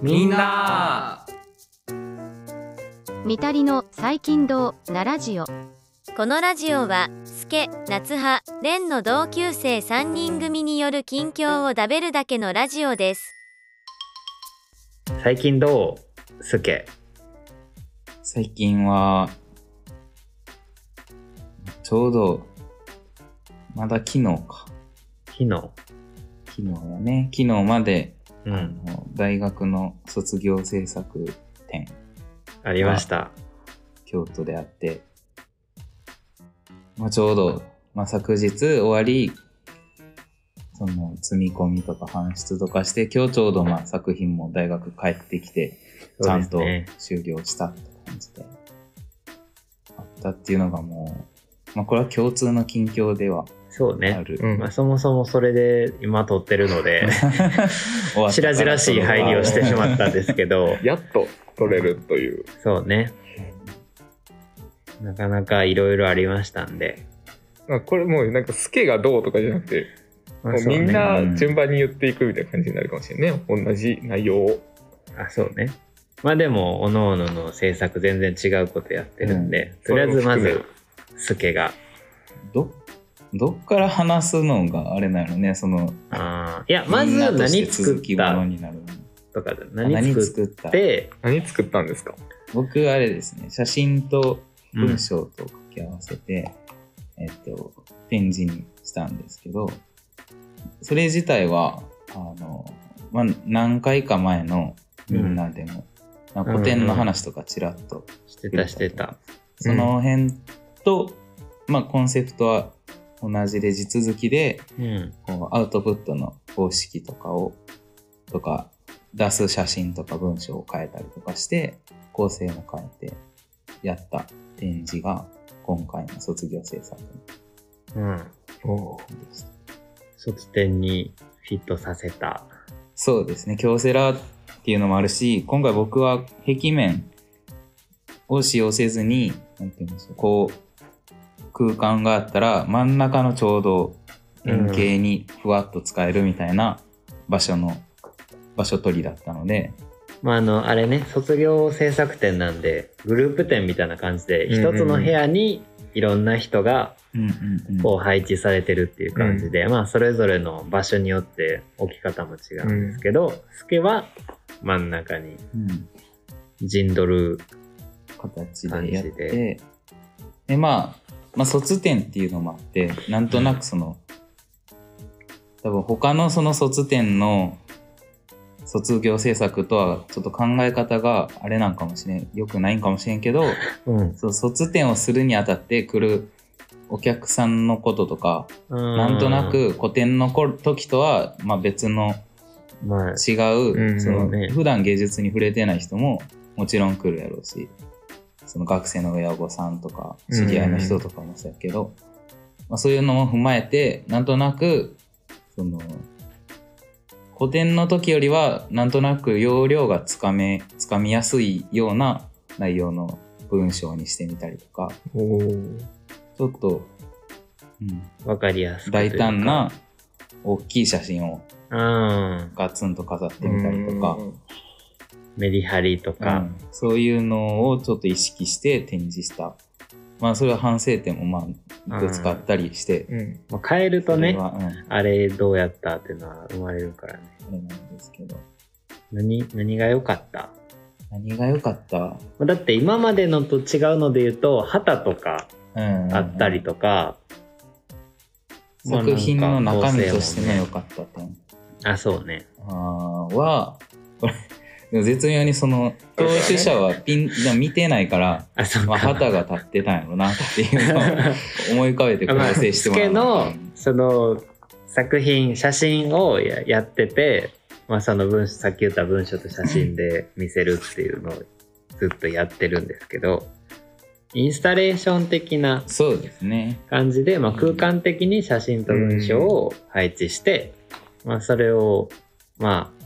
みんな。みたりの最近堂なラジオ。このラジオはスケ夏葉レンの同級生3人組による近況をダベるだけのラジオです。最近どう？すけ。最近は、ちょうど、まだ昨日か。昨日昨日やね。昨日まで、あうん。の大学の卒業制作展、ありました。京都であって、まあ、ちょうど、まあ、昨日終わり、その積み込みとか搬出とかして、今日ちょうどまあ作品も大学帰ってきて、ちゃんと終了したって感じで、あったっていうのがもう、まあこれは共通の近況ではそうね。うんまあ、そもそもそれで今撮ってるので 白々しい入りをしてしまったんですけど。やっと取れるという。そうね。なかなかいろいろありましたんで、まあ、これもうなんかスケがどうとかじゃなくて、まあね。みんな順番に言っていくみたいな感じになるかもしれないね。同じ内容を。あそうね。まあでも各々の制作全然違うことやってるんで、うん。とりあえずまずスケが。ど、どっから話すのがあれなのね、その、いやまず何作ったものになるの。とかあ何作って、何作ったんですか？僕あれですね、写真とうん文章と掛け合わせて、えっと、展示にしたんですけど、それ自体は、あの、まあ、何回か前のみんなでも、まあ古典の話とかちらっとしてたしてた。その辺と、まあ、コンセプトは同じで地続きで、うんこうアウトプットの方式とかを、とか、出す写真とか文章を変えたりとかして、構成も変えてやった展示が今回の卒業制作うん。卒展にフィットさせた。そうですね、京セラっていうのもあるし、今回僕は壁面を使用せずに、なんていうんでしょう、こう、空間があったら真ん中のちょうど円形にふわっと使えるみたいな場所の、場所取りだったので、まああのあれね卒業制作展なんでグループ展みたいな感じでうんうん一つの部屋にいろんな人がうんうんうん。こう配置されてるっていう感じで、まあそれぞれの場所によって置き方も違うんですけど、スケは真ん中にうん。陣取る形でやって、で、まあ、まあ、卒展っていうのもあって、なんとなくその、多分他のその卒展の卒業制作とはちょっと考え方があれなんかもしれん、良くないんかもしれんけど、うん。そう卒展をするにあたって来るお客さんのこととか、ななんとなく古典の頃時とは、まあ別のまあ。違う、うんそのね普段芸術に触れてない人ももちろん来るやろうしその学生の親御さんとか知り合いの人とかもそうやけど、まあ、そういうのも踏まえてなんとなくその古典の時よりはなんとなく要領がつかめつかみやすいような内容の文章にしてみたりとかちょっと、うん、わかりやすいう大か胆な大きい写真をうんガツンと飾ってみたりとか。メリハリとうか、ん。そういうのをちょっと意識して展示した。まあそれは反省点もまあいくつかあったりして、うん。まあ、変えるとねうん、あれどうやったっていうのは生まれるからね。あれなんですけど。何何が良かった？何が良かった？だって今までのと違うので言うと旗とかうんあったりとか、まあ作品の中身としてのなん良かかった点あそうね。あーは、これ、絶妙にその、当事者はピン、でも見てないから、あか、まあ旗が立ってたんやろなっていうのを 思い浮かべて構まあ成してもらのその作品写真をややってて、まあ、その文さっき言った文章と写真で見せるっていうのをずっとやってるんですけどインスタレーション的な。感じで、まあ、空間的に写真と文章を配置して、まあ、それをまあ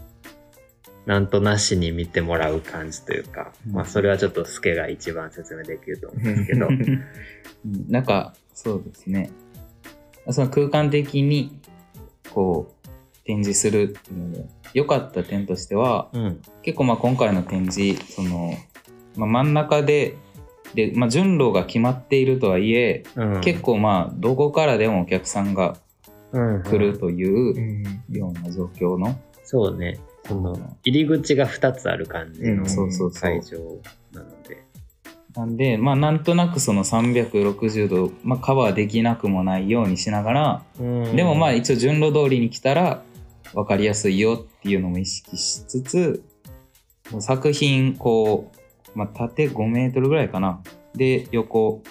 なんとなしに見てもらう感じというか、うんまあ、それはちょっとスケが一番説明できると思うんですけどうん なんか、そうですね。その空間的に、こ展示するっていうので良かった点としてはうん。結構まあ今回の展示その、まあ、真ん中でで、まあ、順路が決まっているとはいえ、うん。結構まあどこからでもお客さんが構来るといううんような状況の、そうね。その、入り口が2つある感じの会場なので。なんでまあなんとなくその360度、まあ、カバーできなくもないようにしながら、でもまあ一応順路通りに来たら分かりやすいよっていうのも意識しつつ作品こう、まあ、縦5メートルぐらいかな。で横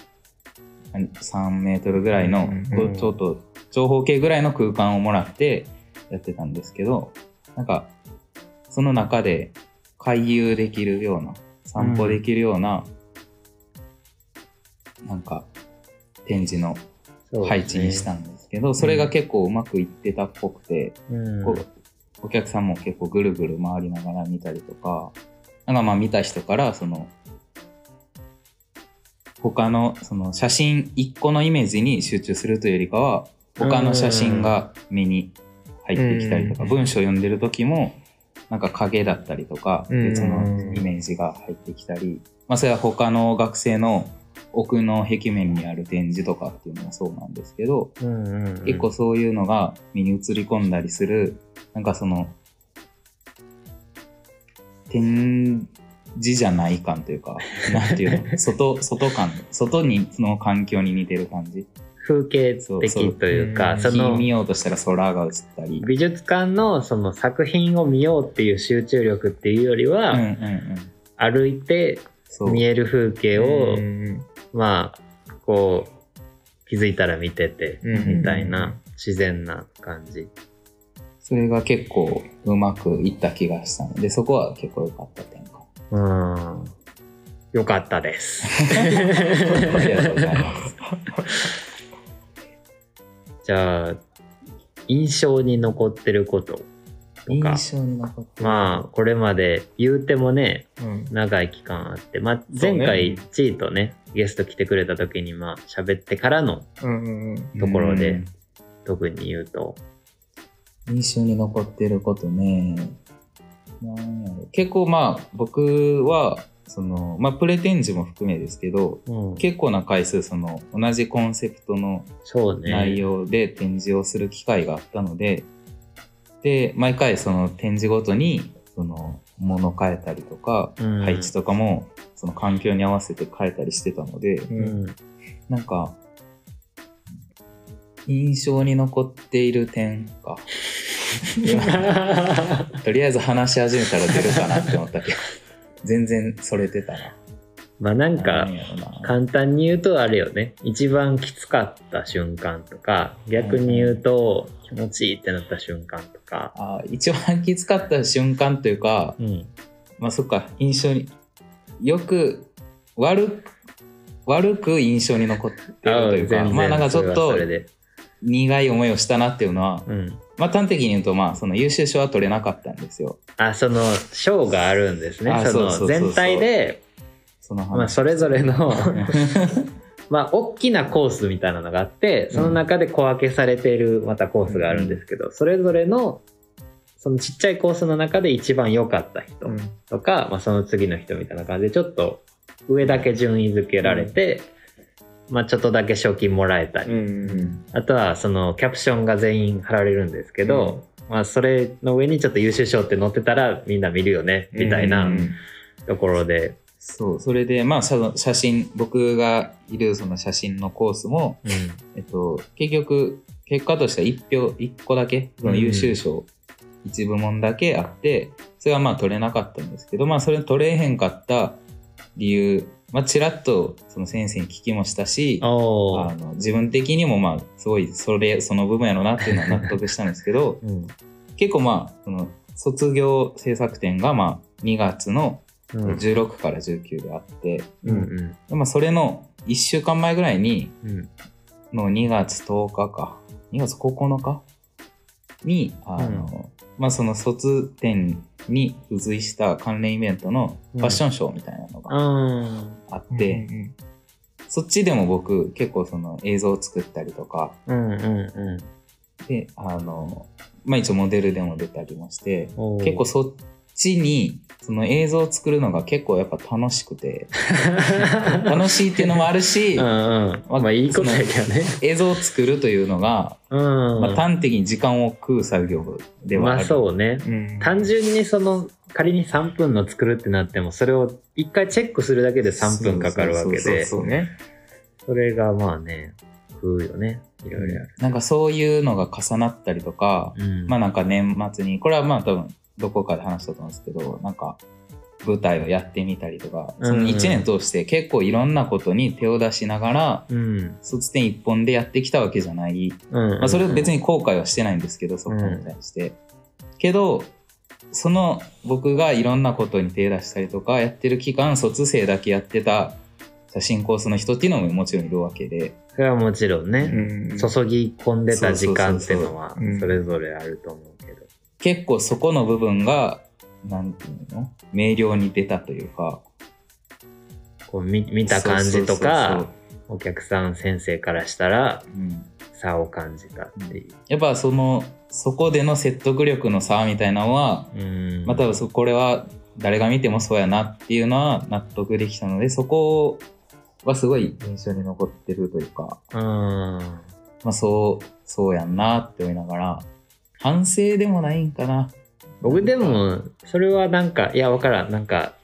3メートルぐらいの、ちょっと長方形ぐらいの空間をもらってやってたんですけどなんかその中で回遊できるような散歩できるような、なんか展示の配置にしたんですけど、それが結構うまくいってたっぽくて、うん。こうお客さんも結構ぐるぐる回りながら見たりとか、なんかまあ見た人から、その、他のその写真一個のイメージに集中するというよりかは、他の写真が目に入ってきたりとか、うん。文章を読んでる時も、なんか影だったりとか、うん。別のイメージが入ってきたり、まあそれは他の学生の奥の壁面にある展示とかっていうのもそうなんですけど、結構そういうのが身に映り込んだりする、なんかその、展示じゃない感というか、なんていうの、外、外感、外に、その環境に似てる感じ。風景的というか、その火見ようとしたら空が映ったり。美術館のその作品を見ようっていう集中力っていうよりは、うんうんうん。歩いて。見える風景を、うんまあこう気づいたら見てて、うんみたいな自然な感じ。それが結構うまくいった気がしたので、そこは結構良かった点か。うん。よかったです。ありがとうございます。じゃあ印象に残ってることとか。印象に残ってる。まあこれまで言うてもねうん。長い期間あって、まあ、そうね。前回チーとねゲスト来てくれた時にまあ喋ってからのうんうんうん。ところでうん。特に言うと。印象に残ってることね。なんやろ。結構まあ僕は、その、まあプレ展示も含めですけど、うん、結構な回数その同じコンセプトの内容で展示をする機会があったので、で、毎回その展示ごとに、その、物変えたりとか、うん。配置とかも、その環境に合わせて変えたりしてたので、うん。なんか、印象に残っている点か。とりあえず話し始めたら出るかなって思ったけど、全然それてたな。まあなんか簡単に言うとあれよね。一番きつかった瞬間とか逆に言うと気持ちいいってなった瞬間とか、あ一番きつかった瞬間というか、うん、まあそっか、印象に、よく、悪く、悪く印象に残ってるというか、全然まあなんかちょっと苦い思いをしたなっていうのは、うん、まあ端的に言うとまあその優秀賞は取れなかったんですよ。あその賞があるんですね。あその全体でその話。まあ、それぞれの まあ大きなコースみたいなのがあってその中で小分けされているまたコースがあるんですけど、それぞれのそのちっちゃいコースの中で一番良かった人うん。とか、まあ、その次の人みたいな感じでちょっと上だけ順位付けられて、まあ、ちょっとだけ賞金もらえたり、うんうんあとはそのキャプションが全員貼られるんですけど、まあ、それの上にちょっと優秀賞って載ってたらみんな見るよねみたいなうんところで、そう、それでまあ写真、僕がいるその写真のコースも、うん。えっと、結局、結果としては1票、1個だけ、その優秀賞、一部門だけあって、それはまあ取れなかったんですけど、まあそれ取れへんかった理由、まあちらっとその先生に聞きもしたし、あの自分的にもまあすごいそれ、その部分やろうなっていうのは納得したんですけど、うん。結構まあ、その卒業制作展がまあ2月のうん。16から19であって、うんまあそれの1週間前ぐらいに、うん。の2月10日か、2月9日に、あの、まあその卒展に付随した関連イベントのファッションショーみたいなのがああって、うんそっちでも僕結構その映像を作ったりとか、ーうんうん。うで、あの、まあ一応モデルでも出たりもして、結構そっちに、その映像を作るのが結構やっぱ楽しくて、楽しいっていうのもあるしうん、うん。まあいいことやけどね。映像を作るというのが、うん。まあ端的に時間を食う作業ではある。まあそうね。うん単純にその、仮に3分の作るってなっても、それを一回チェックするだけで3分かかるわけで、そうそうそうそうね。それがまあね、食うよね。いろいろ。なんかそういうのが重なったりとか、うん。まあなんか年末に、これはまあ多分どこかで話したと思うんですけど、なんか舞台をやってみたりとか、その1年通して結構いろんなことに手を出しながら、うん。卒点一本でやってきたわけじゃない。うん。まあそれは別に後悔はしてないんですけど、そこに対して。けど、その僕がいろんなことに手出したりとかやってる期間、卒生だけやってた写真コースの人っていうのももちろんいるわけで、それはもちろんね、うん注ぎ込んでた時間っていうのはそれぞれあると思う。結構そこの部分が、なんていうの？明瞭に出たというか、こう見見た感じとか、お客さん先生からしたらそううん。差を感じたっていう。やっぱその、そこでの説得力の差みたいなのは、うん。まあ多分そこれは誰が見てもそうやなっていうのは納得できたので、そこはすごい印象に残ってるというか、うん。まあそう、そうやんなって思いながら、反省でもないんかな。僕でも、それはなんか、いや、わからん。なんか、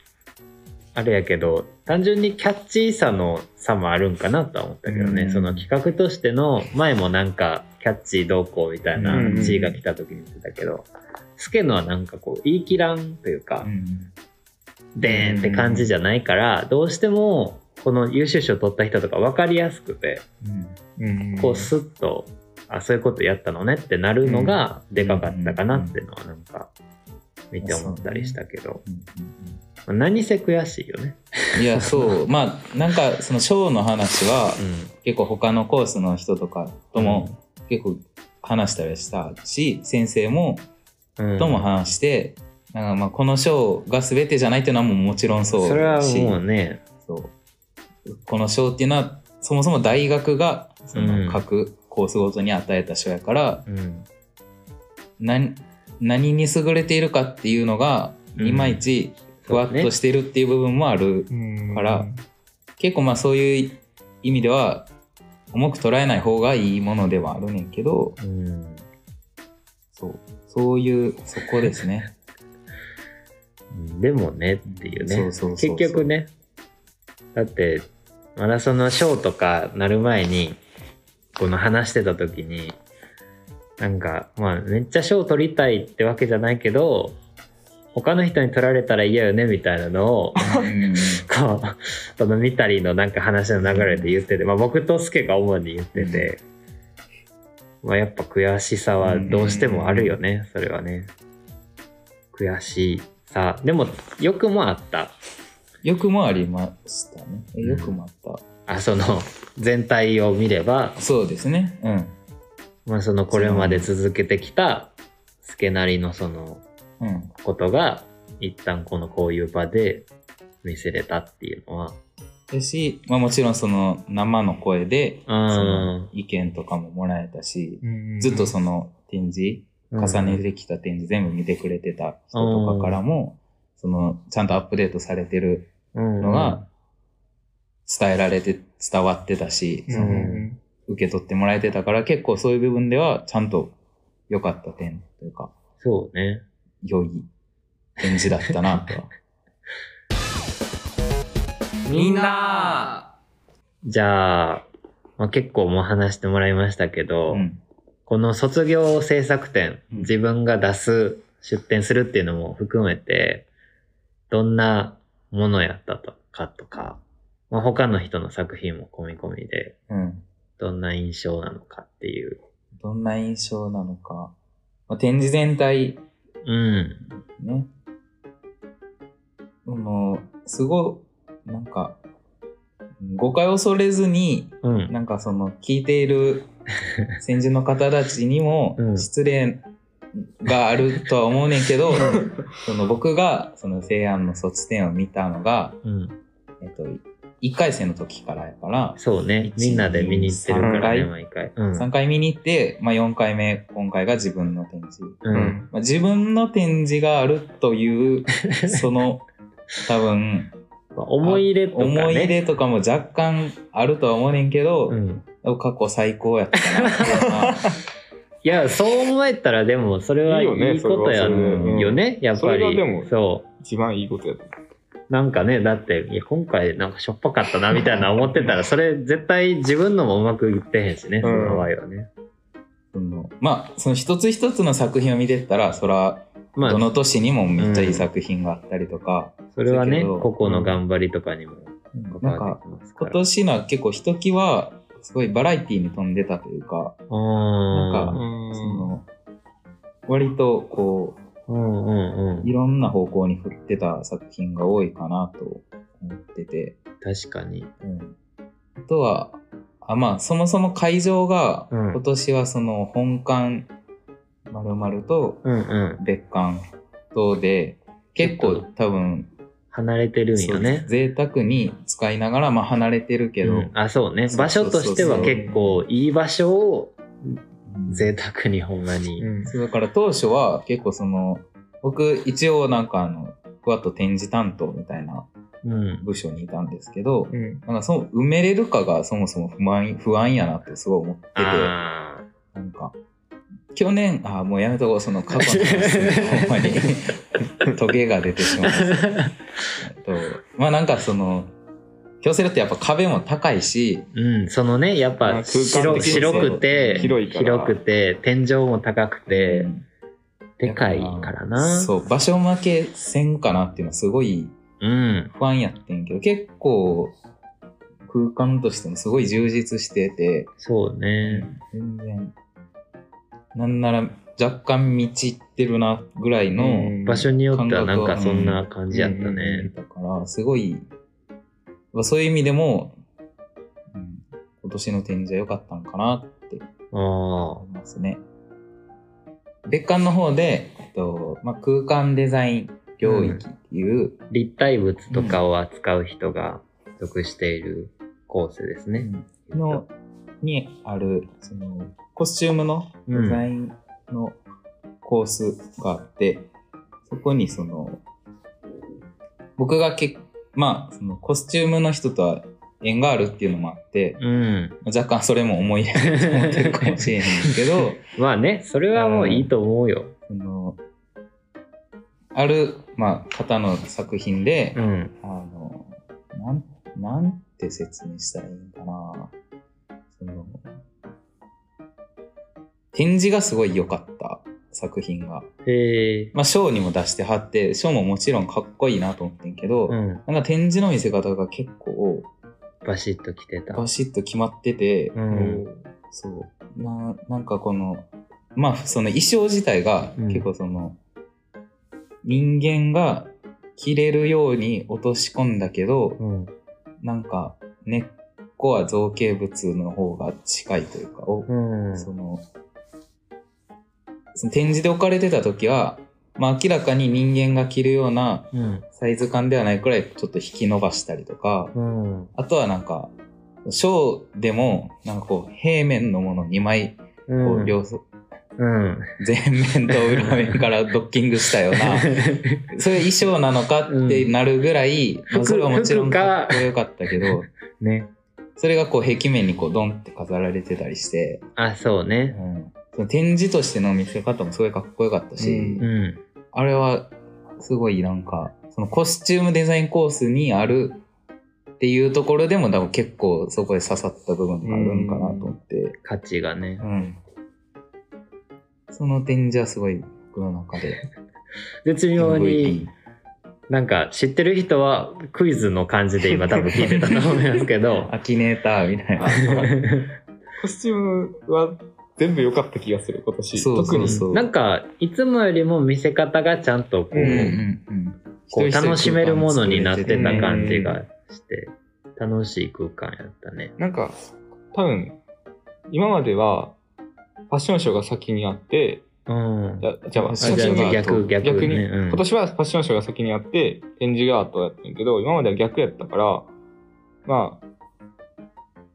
あれやけど、単純にキャッチーさの差もあるんかなとは思ったけどね。うんその企画としての、前もなんか、キャッチーどうこうみたいなうん G が来た時に言ってたけど、スケのはなんかこう、言い切らんというかう、ん。でーんって感じじゃないから、どうしても、この優秀賞取った人とか分かりやすくて、うん。うんこうスッと、あ、そういうことやったのねってなるのがでかかったかなっていうのはなんか見て思ったりしたけど、何せ悔しいよね。いや、そう。まあ、なんか、そのショーの話は、う結構他のコースの人とかとも結構話したりしたし、先生も、とも話して、なんかまあこの賞が全てじゃないっていうのはもうもちろんそうそれはしもうね、そう。この賞っていうのはそもそも大学がそうん。の各コースごとに与えた賞やから、うん。何何に優れているかっていうのがうんいまいちふわっとしてるっていう部分もある、うんから結構まあそういう意味では重く捉えない方がいいものではあるねんけどうん。そうそういうそこですね。でもねっていうね。結局ね、だって、マラソンのショーとかなる前に、この話してた時に、なんか、まあ、めっちゃ賞取りたいってわけじゃないけど、他の人に取られたら嫌よねみたいなのを、うんこう、そのミタリのなんか話の流れで言ってて、まあ僕とスケが主に言ってて、まあやっぱ悔しさはどうしてもあるよね、それはね。悔しさ。でも、欲もあった。欲もありましたね。もあった。あ、その、全体を見れば、そうですね。うん。まあそのこれまで続けてきた、スケなりのそのうん。ことが、一旦このこういう場で見せれたっていうのは、だし、まあもちろんその生の声で、うそのん。意見とかももらえたし、うんずっとその展示、重ねてきた展示全部見てくれてた人とかからも、そのちゃんとアップデートされてるののが伝えられて伝わってたし、うんその受け取ってもらえてたから結構そういう部分ではちゃんと良かった点というか、そうね。良い展示だったなとは。みんなじゃあ、まあ、結構もう話してもらいましたけど、うん。この卒業制作展、うん自分が出す、出展するっていうのも含めて、どんなものやったとかとか、まあ、他の人の作品も込み込みで、うん。どんな印象なのかっていう。どんな印象なのか。まあ、展示全体うん。ね。もう、すごい、なんか、誤解を恐れずに、うん。なんかその、聞いている 先人の方たちにもうん失礼があるとは思うねんけど、その僕が、その西安の卒展を見たのが、うん。えっと、1回生の時からやから、そうね。みんなで見に行ってるからね、毎回。うん。3回見に行って、まあ、4回目、今回が自分の展示。うん。まあ、自分の展示があるという、その、多分、まあ思い入れとかね。思い入れとかも若干あるとは思うねんけど、うん。過去最高やったなって いや、そう思えたらでも、それはいいよねいことやよね、やっぱそれがりでも。そう。一番いいことやとなんかね、だって、いや、今回なんかしょっぱかったな、みたいな思ってたら、それ絶対自分のもうまくいってへんしね、その場合はね。そのまあ、その一つ一つの作品を見てったら、そら、まあ、どの年にもめっちゃいい作品があったりとか、それはね、個々の頑張りとかにもなんか関わってきますから。今年のは結構ひときわ、すごいバラエティに飛んでたというか、あなんかーその、割とこうんうんうう、いろんな方向に振ってた作品が多いかなと思ってて、ん。確かに。うん、あとは、あまあ、そもそも会場が、うん今年はその本館丸々とうんうん。別館とで、結構多分、離れてるんよね。贅沢に使いながら、まあ離れてるけど、うんあ、そうね。場所としては結構いい場所をうん贅沢にほんまに。うんそうだから当初は結構その、僕一応なんかあの、ふわっと展示担当みたいなうん。部署にいたんですけど、うん。なんかその埋めれるかがそもそも不安不安やなってすごい思ってて、あなんか、去年、あ、もうやめとこう、その過去の話、ほんまに、トゲが出てしまう。と、まあなんかその、京セラってやっぱ壁も高いし、うん、そのね、やっぱまあ空間白的に白くて、広いから広くて、天井も高くて、うんでかいからな。そう、場所負けせんかなっていうのはすごいうん。不安やってんけど、結構空間としてもすごい充実してて、そうね。全然、なんなら若干満ちってるなぐらいの、うん場所によってはなんかそんな感じやったうんね。だから、すごい、まあそういう意味でも、うん今年の展示は良かったんかなってあ思いますね。別館の方で、えっとまあ、空間デザイン領域っていう、あ。立体物とかを扱う人が属しているコースですね。のにある、その、コスチュームのデザインのコースがあって、そこにその、僕がけまあ、そのコスチュームの人とは縁があるっていうのもあって、うん。若干それも思い入れと思ってるかもしれへんけど、まあね、それはもういいと思うよ。その、ある、まあ、方の作品で、うん。あの、なん、なんて説明したらいいんかな。その、展示がすごい良かった作品が。へえ。まあ、ショーにも出してはって、ショーももちろんかっこいいなと思ってんけど、うん。なんか展示の見せ方が結構バシッと来てた。バシッと決まってて、うん。そう。な、なんかこの、まあ、その衣装自体がうん結構その、人間が着れるように落とし込んだけど、うん。なんか根っこは造形物の方が近いというか、おうん。その、その展示で置かれてた時は、まあ明らかに人間が着るようなうん。サイズ感ではないくらいちょっと引き伸ばしたりとか、うん。あとはなんか、ショーでも、なんかこう、平面のもの2枚、こう。うん両側うん。前面と裏面から ドッキングしたような、そういう衣装なのかってなるぐらい、まあそれはもちろん服かかっこよかったけど、ね。それがこう壁面にこうドンって飾られてたりして、あ、そううね。ん、その展示としての見せ方もすごいかっこよかったし、うんうん。あれはすごいなんか、そのコスチュームデザインコースにあるっていうところでも多分結構そこで刺さった部分があるんかなと思って、価値がねう。ん。その展示はすごい僕の中で 絶妙に、なんか知ってる人はクイズの感じで今多分聞いてたと思いますけど。アキネーターみたいな。コスチュームは全部良かった気がする、今年。そう特に。そうそう。なんか、いつもよりも見せ方がちゃんとこう、うんうんうんこう楽しめるものになってた感じがして、楽しい空間やったね。なんか、多分、今までは、ファッションショーが先にあって、うん。じゃじゃあ、ああじゃあ先に逆、逆逆に、ね。うん今年はファッションショーが先にあって、展示が後やってんけど、今までは逆やったから、まあ、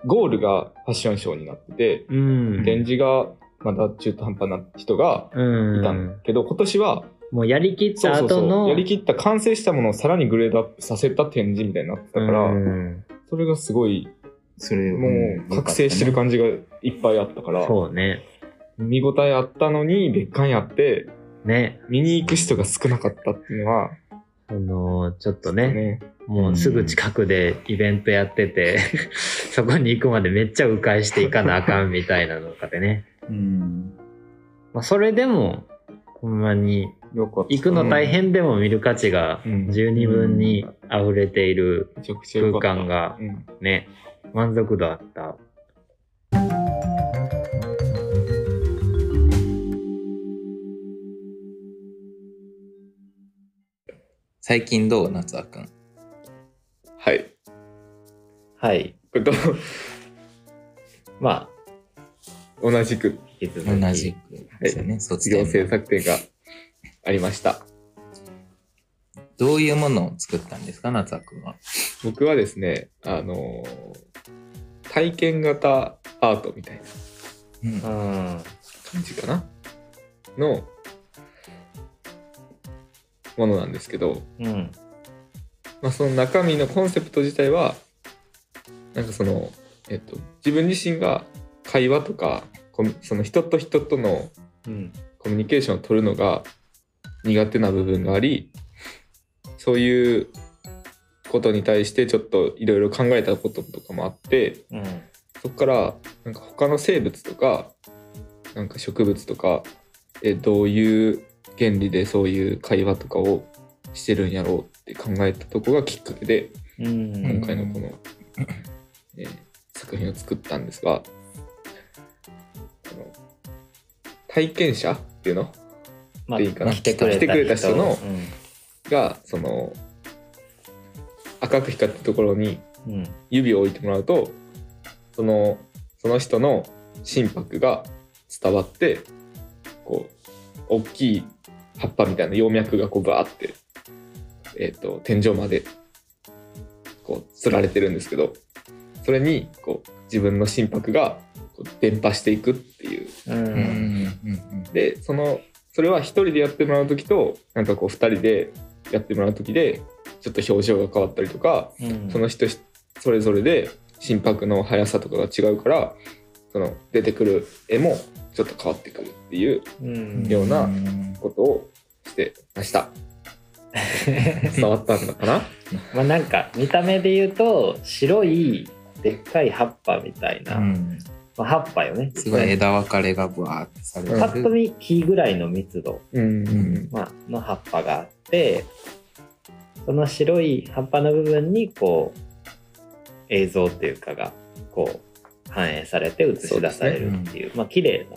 ゴールがファッションショーになってて、うん。展示がまだ中途半端な人がうん。いたんだけど、今年は、もうやりきったそうそうそ後の。う、やりきった完成したものをさらにグレードアップさせた展示みたいになってたから、うんそれがすごい、それもう覚醒してる感じがいっぱいあったから、そうね。見応えあったのに別館やって、ね。見に行く人が少なかったっていうのは、あのちょっとね、ね、もうすぐ近くでイベントやってて、そこに行くまでめっちゃ迂回していかなあかんみたいなのとかでね。うん。まあ、それでも、ほんまに。行くの大変でも見る価値がうん十二分に溢れている。空間がうんね、満足度あった。最近どう？夏あくん？はい。はい。これとまあ、同じく引き続き同じくですよね、卒業卒業制作展がありました。どういうものを作ったんですか、夏あくんは。僕はですね、あのー体験型アートみたいなうんうん。感じかな？のものなんですけど、うん。まあ、その中身のコンセプト自体はなんかその、えっと、自分自身が会話とかその人と人とのうん。コミュニケーションを取るのが苦手な部分がありそういうことに対してちょっといろいろ考えたこととかもあってうん。そこからなんか他の生物とかなんか植物とかえどういう原理でそういう会話とかをしてるんやろうって考えたとこがきっかけでうん。今回のこの、えー作品を作ったんですが体験者っていうの？までいいかな？来てくれた来てくれた人のうがその赤く光ったところに。指を置いてもらうとそのその人の心拍が伝わってこう大きい葉っぱみたいな葉脈がこうバーって、えー、と天井までこうつられてるんですけどそれにこう自分の心拍がこう伝播していくっていう。う。でそのそれは一人でやってもらう時となんかこう二人でやってもらう時でちょっと表情が変わったりとかうん。その人それぞれで心拍の速さとかが違うからその出てくる絵もちょっと変わってくるっていううん。ようなうん。ことをしてました。伝わったんだかな？まあなんか見た目で言うと白いでっかい葉っぱみたいな、うん。まあ、葉っぱよね。すごい枝分かれがブワーってされてる。うんパッと見木ぐらいの密度、うんん。まあの葉っぱがあってその白い葉っぱの部分にこう映像っていうかがこう反映されて映し出されるっていうまあ綺麗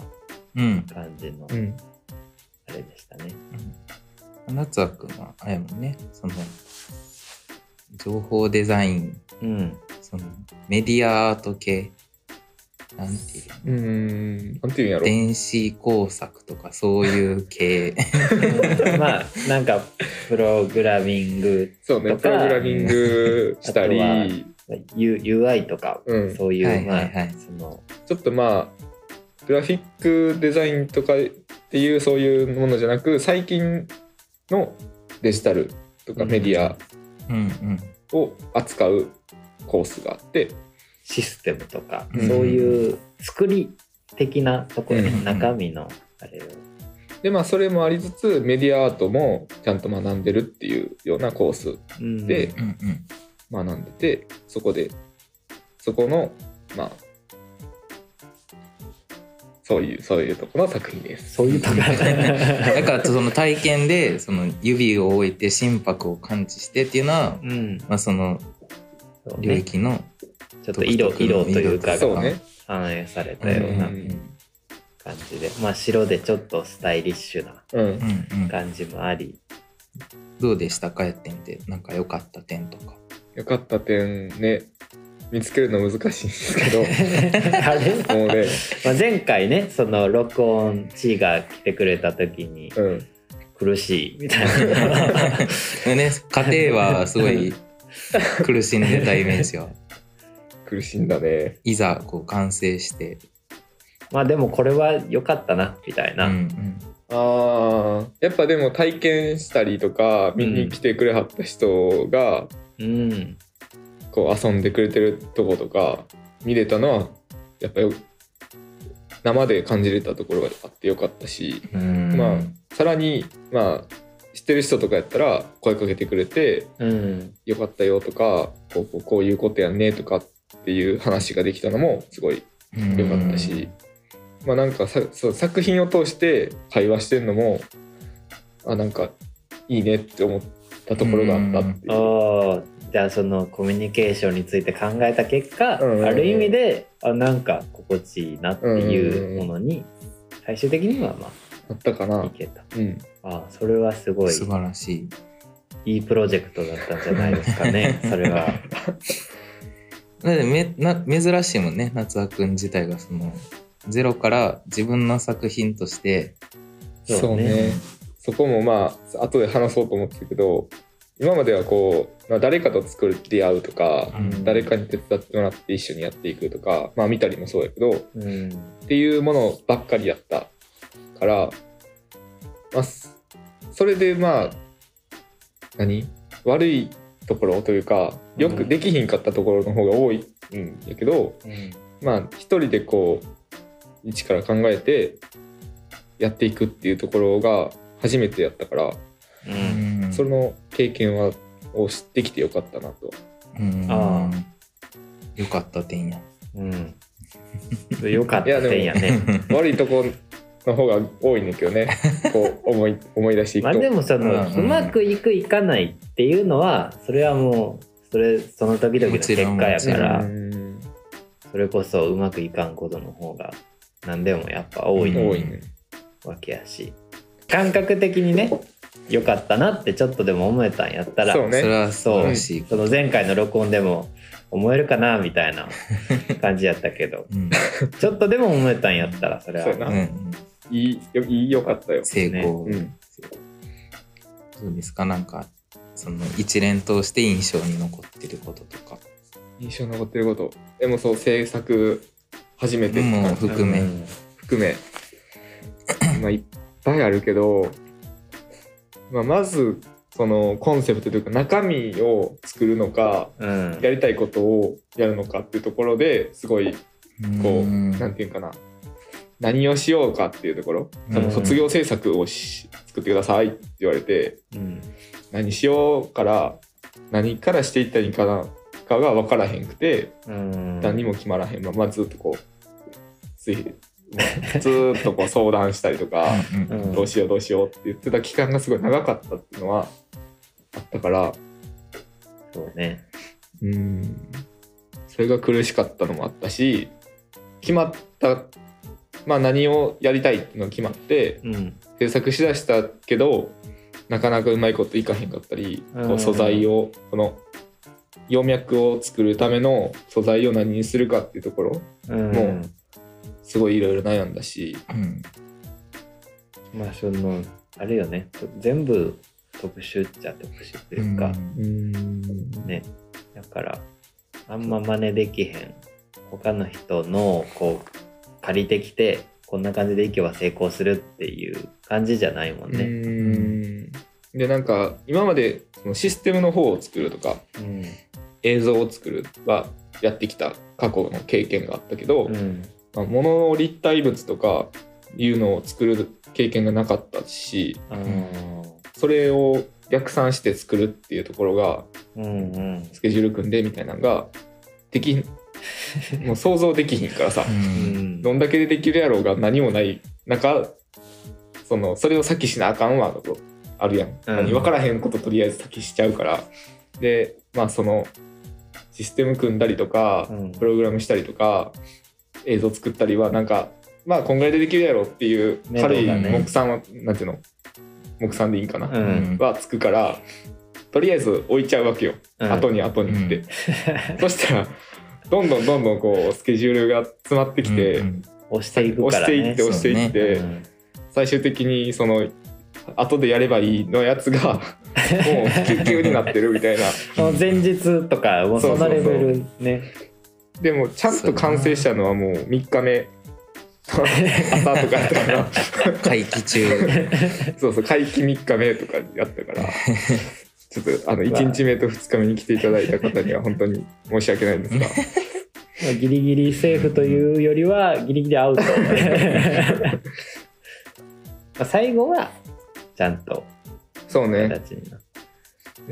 うん。な感じのうん。あれでしたね。夏はくんは、あれやもんね、その、情報デザイン、うん、その、メディアアート系、なんていうの？うん。なんていうんやろ？電子工作とかそういう系。まあなんかプログラミングそうね。とかプログラミングしたり。あとは U- UI とか、うんそういう、はいはいまあはいそのちょっとまあグラフィックデザインとかっていうそういうものじゃなく最近のデジタルとかメディア。を扱うコースがあって、システムとか、うんそういう作り的なところね、うん中身のあれを。でまあそれもありつつメディアアートもちゃんと学んでるっていうようなコースうんでうんうん。学んでてそこでそこのまあそういうそういうところの作品です。そういうところ。だからその体験でその指を置いて心拍を感知してっていうのは、うん、まあ、その領域のちょっと色色というか。反映されたようなうん感じで、まあ白でちょっとスタイリッシュなうん。うんうん、感じもあり、どうでしたかやってみて。なんか良かった点とか。よかった点ね見つけるの難しいんですけど。あれ、もうね、まあ、前回ねその録音チーが来てくれた時にうん、苦しいみたいな。ね、家庭はすごい苦しんでたイメージは。苦しんだね。いざこう完成して、まあでもこれは良かったなみたいな、うんうん。あー。やっぱでも体験したりとか見に来てくれはった人がうんこう遊んでくれてるとことか見れたのはやっぱよ生で感じれたところがあってよかったし、うん。まあさらにまあ知ってる人とかやったら声かけてくれてうん。よかったよとかこうこうこういうことやんねとかっていう話ができたのもすごい良かったし、まあなんかさそう作品を通して会話してんのもあなんかいいねって思ったところがあったっていう。ああじゃあそのコミュニケーションについて考えた結果、うんうんうん。ある意味であなんか心地いいなっていうものに最終的にはまあったかあな。いけた。うん。ああそれはすごい。素晴らしい。いいプロジェクトだったんじゃないですかね それは。だってめな珍しいもんね夏葉くん自体がそのゼロから自分の作品として。そうねそこもまあ後で話そうと思ってたけど今まではこう、まあ、誰かと作る出会うとか、うん。誰かに手伝ってもらって一緒にやっていくとかまあ見たりもそうやけどうん。っていうものばっかりやったから、まあ、すそれでまあ何？悪いところというかよくできひんかったところの方が多いんやけど、まあ一人でこう一から考えてやっていくっていうところが初めてやったから、うん。その経験はを知ってきてよかったなと。うん。あよかった点や。うん。よかった点やね。悪いとこの方が多いんだけどね。こう思い思い出していくと。まあでもその、うん。うまくいくいかないっていうのはそれはもうそれその時々の結果やからうん。それこそうまくいかんことの方が何でもやっぱ多いうん。多いね。わけやし感覚的にね良かったなってちょっとでも思えたんやったらそうねそれは素晴らしい。その前回の録音でも思えるかなみたいな 感じやったけどうんちょっとでも思えたんやったらそれはそうやなうんいいよいいよかったよ。成功。うんどうですか？なんかその一連通して印象に残ってることとか。印象に残ってること。でもそう制作初めても含め。うん含め まあいっぱいあるけど、まあ、まずそのコンセプトというか中身を作るのかうん。やりたいことをやるのかっていうところですごいこう、ん。なんていうかな。何をしようかっていうところ、うん。その卒業制作をし作ってくださいって言われてうん。何しようから何からしていったらいいかなかが分からへんくてうん。何も決まらへんままずっとこうつい ずーっとこう相談したりとか。うんどうしようどうしようって言ってた期間がすごい長かったっていうのはあったからそうね。うん。それが苦しかったのもあったし決まった、まあ、何をやりたいっていうのが決まってうん。制作しだしたけどなかなかうまいこといかへんかったりこうん。う素材をこの葉脈を作るための素材を何にするかっていうところうん。もうすごいいろいろ悩んだしうん。まあそのあれよね。全部特殊っちゃ特殊というか、うん。ね。だからあんま真似できへん。他の人のこう借りてきてこんな感じでいけば成功するっていう感じじゃないもんうね。ん。でなんか今までそのシステムの方を作るとかうん。映像を作るはやってきた過去の経験があったけど、うんまあ、物の立体物とかいうのを作る経験がなかったしあーそれを逆算して作るっていうところがうんうん。スケジュール組んでみたいなのができん もう想像できひんからさううん。んどんだけでできるやろうが何もない中そのそれを先しなあかんわとあるやん、うん。何分からへんこととりあえず先しちゃうから。でまあそのシステム組んだりとか、うん。プログラムしたりとか映像作ったりはなんかまあこんぐらいでできるやろっていう軽い目算は、なんていうの？目算でいいんかな、うん。はつくからとりあえず置いちゃうわけよ、うん。後に後にって、うん。そしたらどんどんどんどんこうスケジュールが詰まってきて、うん押していくからね。押していって。押していって、うん最終的にその後でやればいいのやつが もう急急になってるみたいな。前日とかもうそのレベルね。でもちゃんと完成したのはもう3日目。朝とかやったから。会期中。そうそう会期3日目とかやったから。ちょっとあの1日目と2日目に来ていただいた方には本当に申し訳ないんですが。ま あギリギリセーフというよりはギリギリアウト。まあ最後はちゃんと。そうね。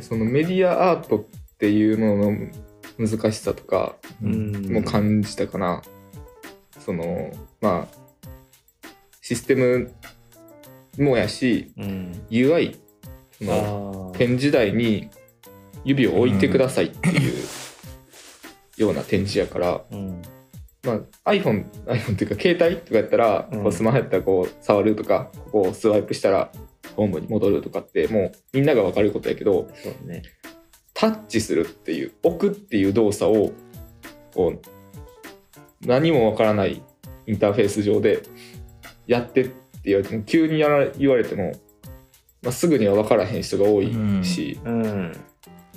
そのメディアアートっていうのの難しさとかうん。も感じたかな、そのまあシステムもやしうん。UI その展示台に指を置いてくださいっていうような展示やから、うん。まあ、iPhone, iPhone っていうか携帯とかやったら、うん。こうスマホやったらこう触るとかここをスワイプしたらホームに戻るとかってもうみんなが分かることやけどそうねタッチするっていう置くっていう動作をこう何も分からないインターフェース上でやってって言われても急にやら言われても、まあ、すぐには分からへん人が多いし、うん。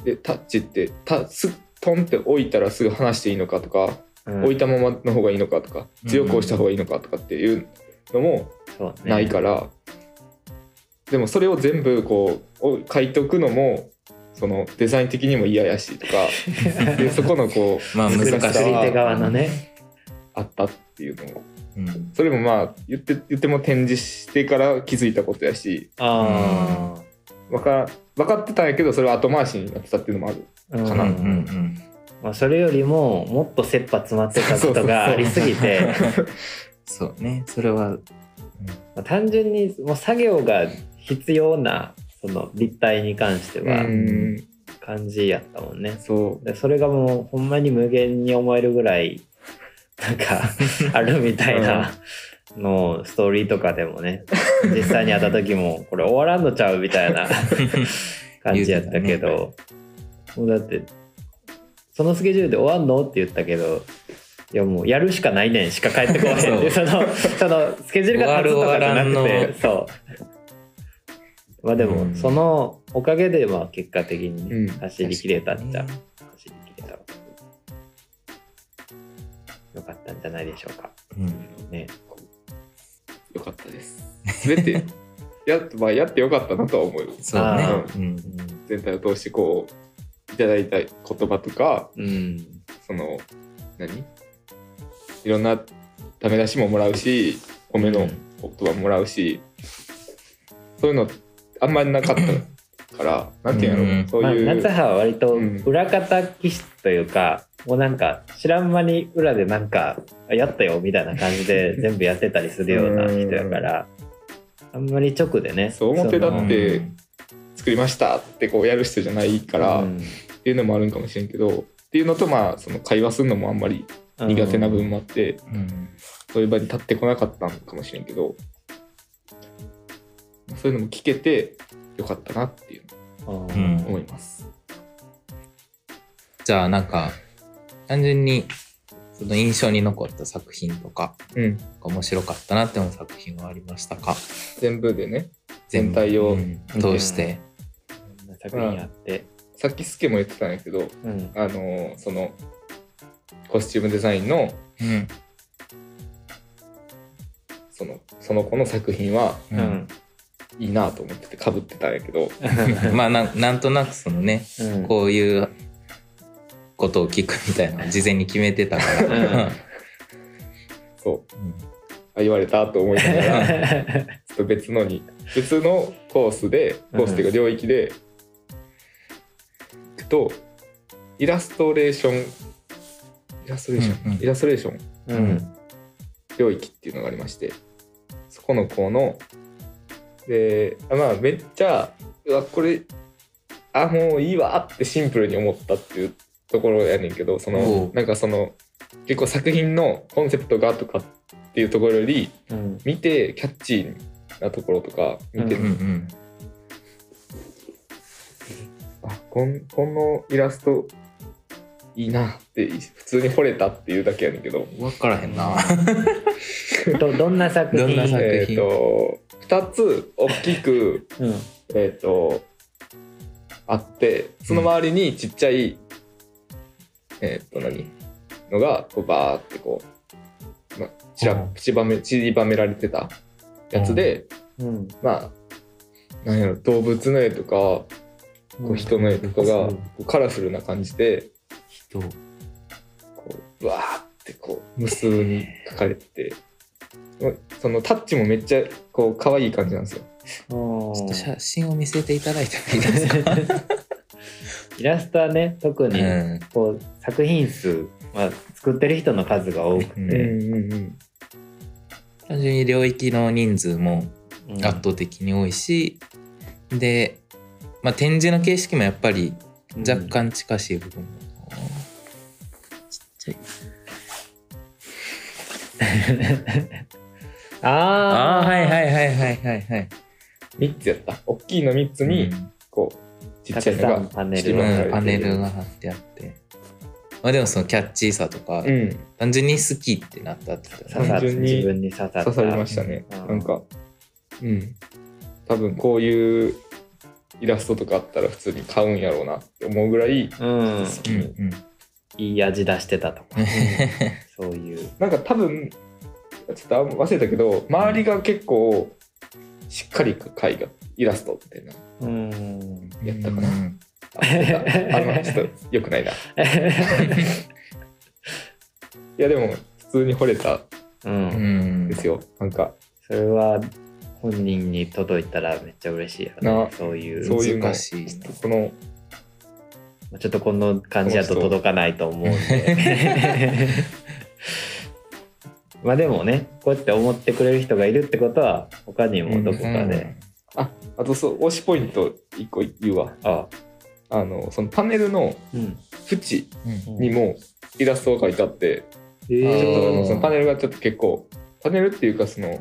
でタッチってたすトンって置いたらすぐ離していいのかとか、うん。置いたままの方がいいのかとか強く押した方がいいのかとかっていうのもないから、でもそれを全部こうお書いとくのもそのデザイン的にも嫌やしとか。でそこのこうまあ難し側のね。あったっていうのもうん。それもまあ言って言っても展示してから気づいたことやし。あわか分かってたんやけどそれは後回しになってたっていうのもある。あうん。かな。うんうん。まあ、それよりももっと切羽詰まってたことがありすぎて。そうね。それはまあ単純にもう作業が必要なその立体に関してはうん。感じやったもんね。そでそれがもうほんまに無限に思えるぐらいなんか あるみたいなのをストーリーとかでもね実際に会った時もこれ終わらんのちゃうみたいな 感じやったけど、もうだってそのスケジュールで終わんのって言ったけどいやもうやるしかないねんしか帰ってこへんでそのそのスケジュールが立つとかじゃなくてそうまあでも、うん。そのおかげでまあ結果的にね、うん。走りきれたっちゃ、確か走りきれたよかったんじゃないでしょうか。うん。ね。うよかったです。全て や,、まあ、やってよかったなとは思うそうね。あうん。全体を通してこういただいた言葉とかうん。その何？いろんなダメ出しももらうし褒めの言葉ももらうし、そういうのあんまりなかったからなんていうの、うん。まあ、そういう、夏葉は割とうん。裏方気質というか、もうなんか知らん間に裏でなんかあやったよみたいな感じで 全部やってたりするような人やから、あんまり直でねそう表立そのって作りましたってこうやる人じゃないから、っうん。ていうのもあるんかもしれんけどっていうのとまあその会話するのもあんまり苦手な部分もあって、うん。そういう場に立ってこなかったんかもしれんけどそういうのも聞けてよかったなっていううんうん。思います。じゃあなんか単純にその印象に残った作品とかうん、面白かったなって思う作品はありましたか？全部でね全体をうん。通して、作品あって、さっきスケも言ってたんやけどうん。あのそのコスチュームデザインのうん。そのその子の作品はううんんいいなと思っててかぶってたんやけど。まあなんなんとなくそのねうん。こういうことを聞くみたいな事前に決めてたから、そう。うん。あ言われたと思いながら ちょっと別のに別のコースでコースっていうか領域で行くとイラストレーションイラストレーション、うんうん。イラストレーション。うん。領域っていうのがありましてそこの子のであまあめっちゃうわこれあもういいわってシンプルに思ったっていうところやねんけどそおのう。なんかその結構作品のコンセプトがとかっていうところよりうん。見てキャッチーなところとか見て、うんうん。あこんこのイラストいいなって普通に惚れたっていうだけやねんけど。分からへんな。どどんな作品？どんな作品？えっ、と2つ大きくうん。えっ、とあってその周りにちっちゃい、えっ、と何？のがこうバーってこう、まあ、ちらうん。ちばめ散りばめられてたやつで、うん。まあなんやろ動物の絵とかこう人の絵とかがこうカラフルな感じで人こううわーってこう無数に描かれててそのタッチもめっちゃこう可愛い感じなんですよ。ちょちょっと写真を見せていただいてもいいですか？イラストはね特にうん。こう作品数、まあ、作ってる人の数が多くて、うんうんうん単純に領域の人数もうん。圧倒的に多いし、で、まあ、展示の形式もやっぱり若干近しい部分も、ちゃい。ああああはいはいはいはいはいはい。3つやった。大きいの3つにうん。こうちっちゃいのがパネル散りばめられてるうんパネルが貼ってあって。まあでもそのキャッチーさとか、うん。単純に好きってなったってことだね。刺さ単純に自分に刺さった。刺さりましたね。うん。なんかうん。多分こういうイラストとかあったら普通に買うんやろうなって思うぐらいうん、うんうんいい味出してたとか、そういう。なんか多分ちょっと忘れたけど周りが結構しっかり絵画イラストみたいなうん。やったかな、うん。あ忘れまちょっとよくないな。いやでも普通に惚れたんん。ですよ。なんかそれは本人に届いたらめっちゃ嬉しいよね。なそういう。そういうの難しいな。このちょっとこの感じだと届かないと思うんで。まあでもねこうやって思ってくれる人がいるってことは他にもどこかで、ああとそう推しポイント1個言うわ。ああ。のそのパネルのうん。縁うん。にもイラストが書いてあって、えちょっとあーのそのパネルがちょっと結構パネルっていうかその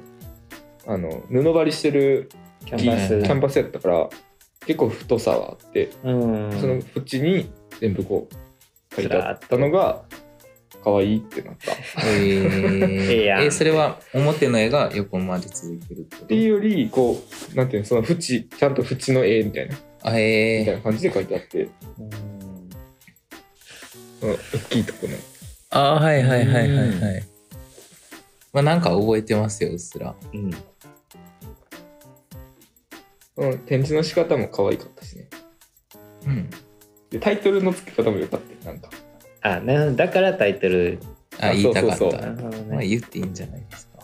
あの布張りしてるキャンバス。キャンバスやったから結構太さはあって、うん。その縁に全部こう書いてあったのが可愛いってなった。っえええー、えそれは表の絵が横まで続いてるってこと？ていうよりこうなんていうのその縁ちゃんと縁の絵みたいな。あみたいえな感じで書いてあって。うん。その大きいとこのー、あーはいはいはいはいはういまあなんか覚えてますようっすら。うんその展示の仕方も可愛かったしね。うん。でタイトルの付け方も良かったなんか。あなだからタイトル。ああ言いたかった。そうそうそう。なるほどまあね言っていいんじゃないですか。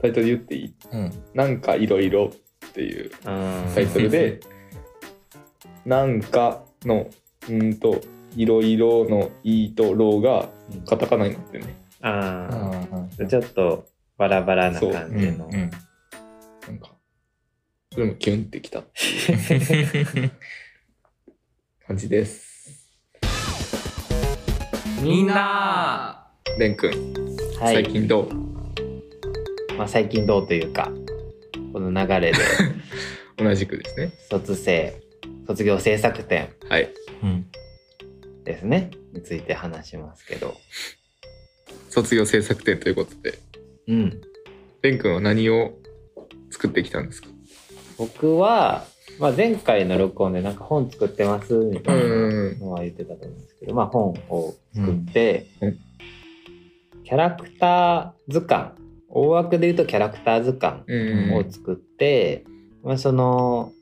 タイトル言っていい？うん。なんかいろいろっていううんタイトルでなんかのうんといろいろのいいとろうがカタカナになってるね。あああちょっとバラバラな感う。んじの、うん。なんかそれもキュンってきた。感じです。みんな。レン君はい。最近どう、まあ、最近どうというかこの流れで。同じくですね。卒生卒業制作展。はい。うん。ですね。について話しますけど。卒業制作展ということで。うん。レン君は何を作ってきたんですか？僕は、まあ、前回の録音でなんか本作ってますみたいなのは言ってたと思うんですけど、まあ、本を作って、うん。キャラクター図鑑大枠で言うとキャラクター図鑑うんを作って、まあ、その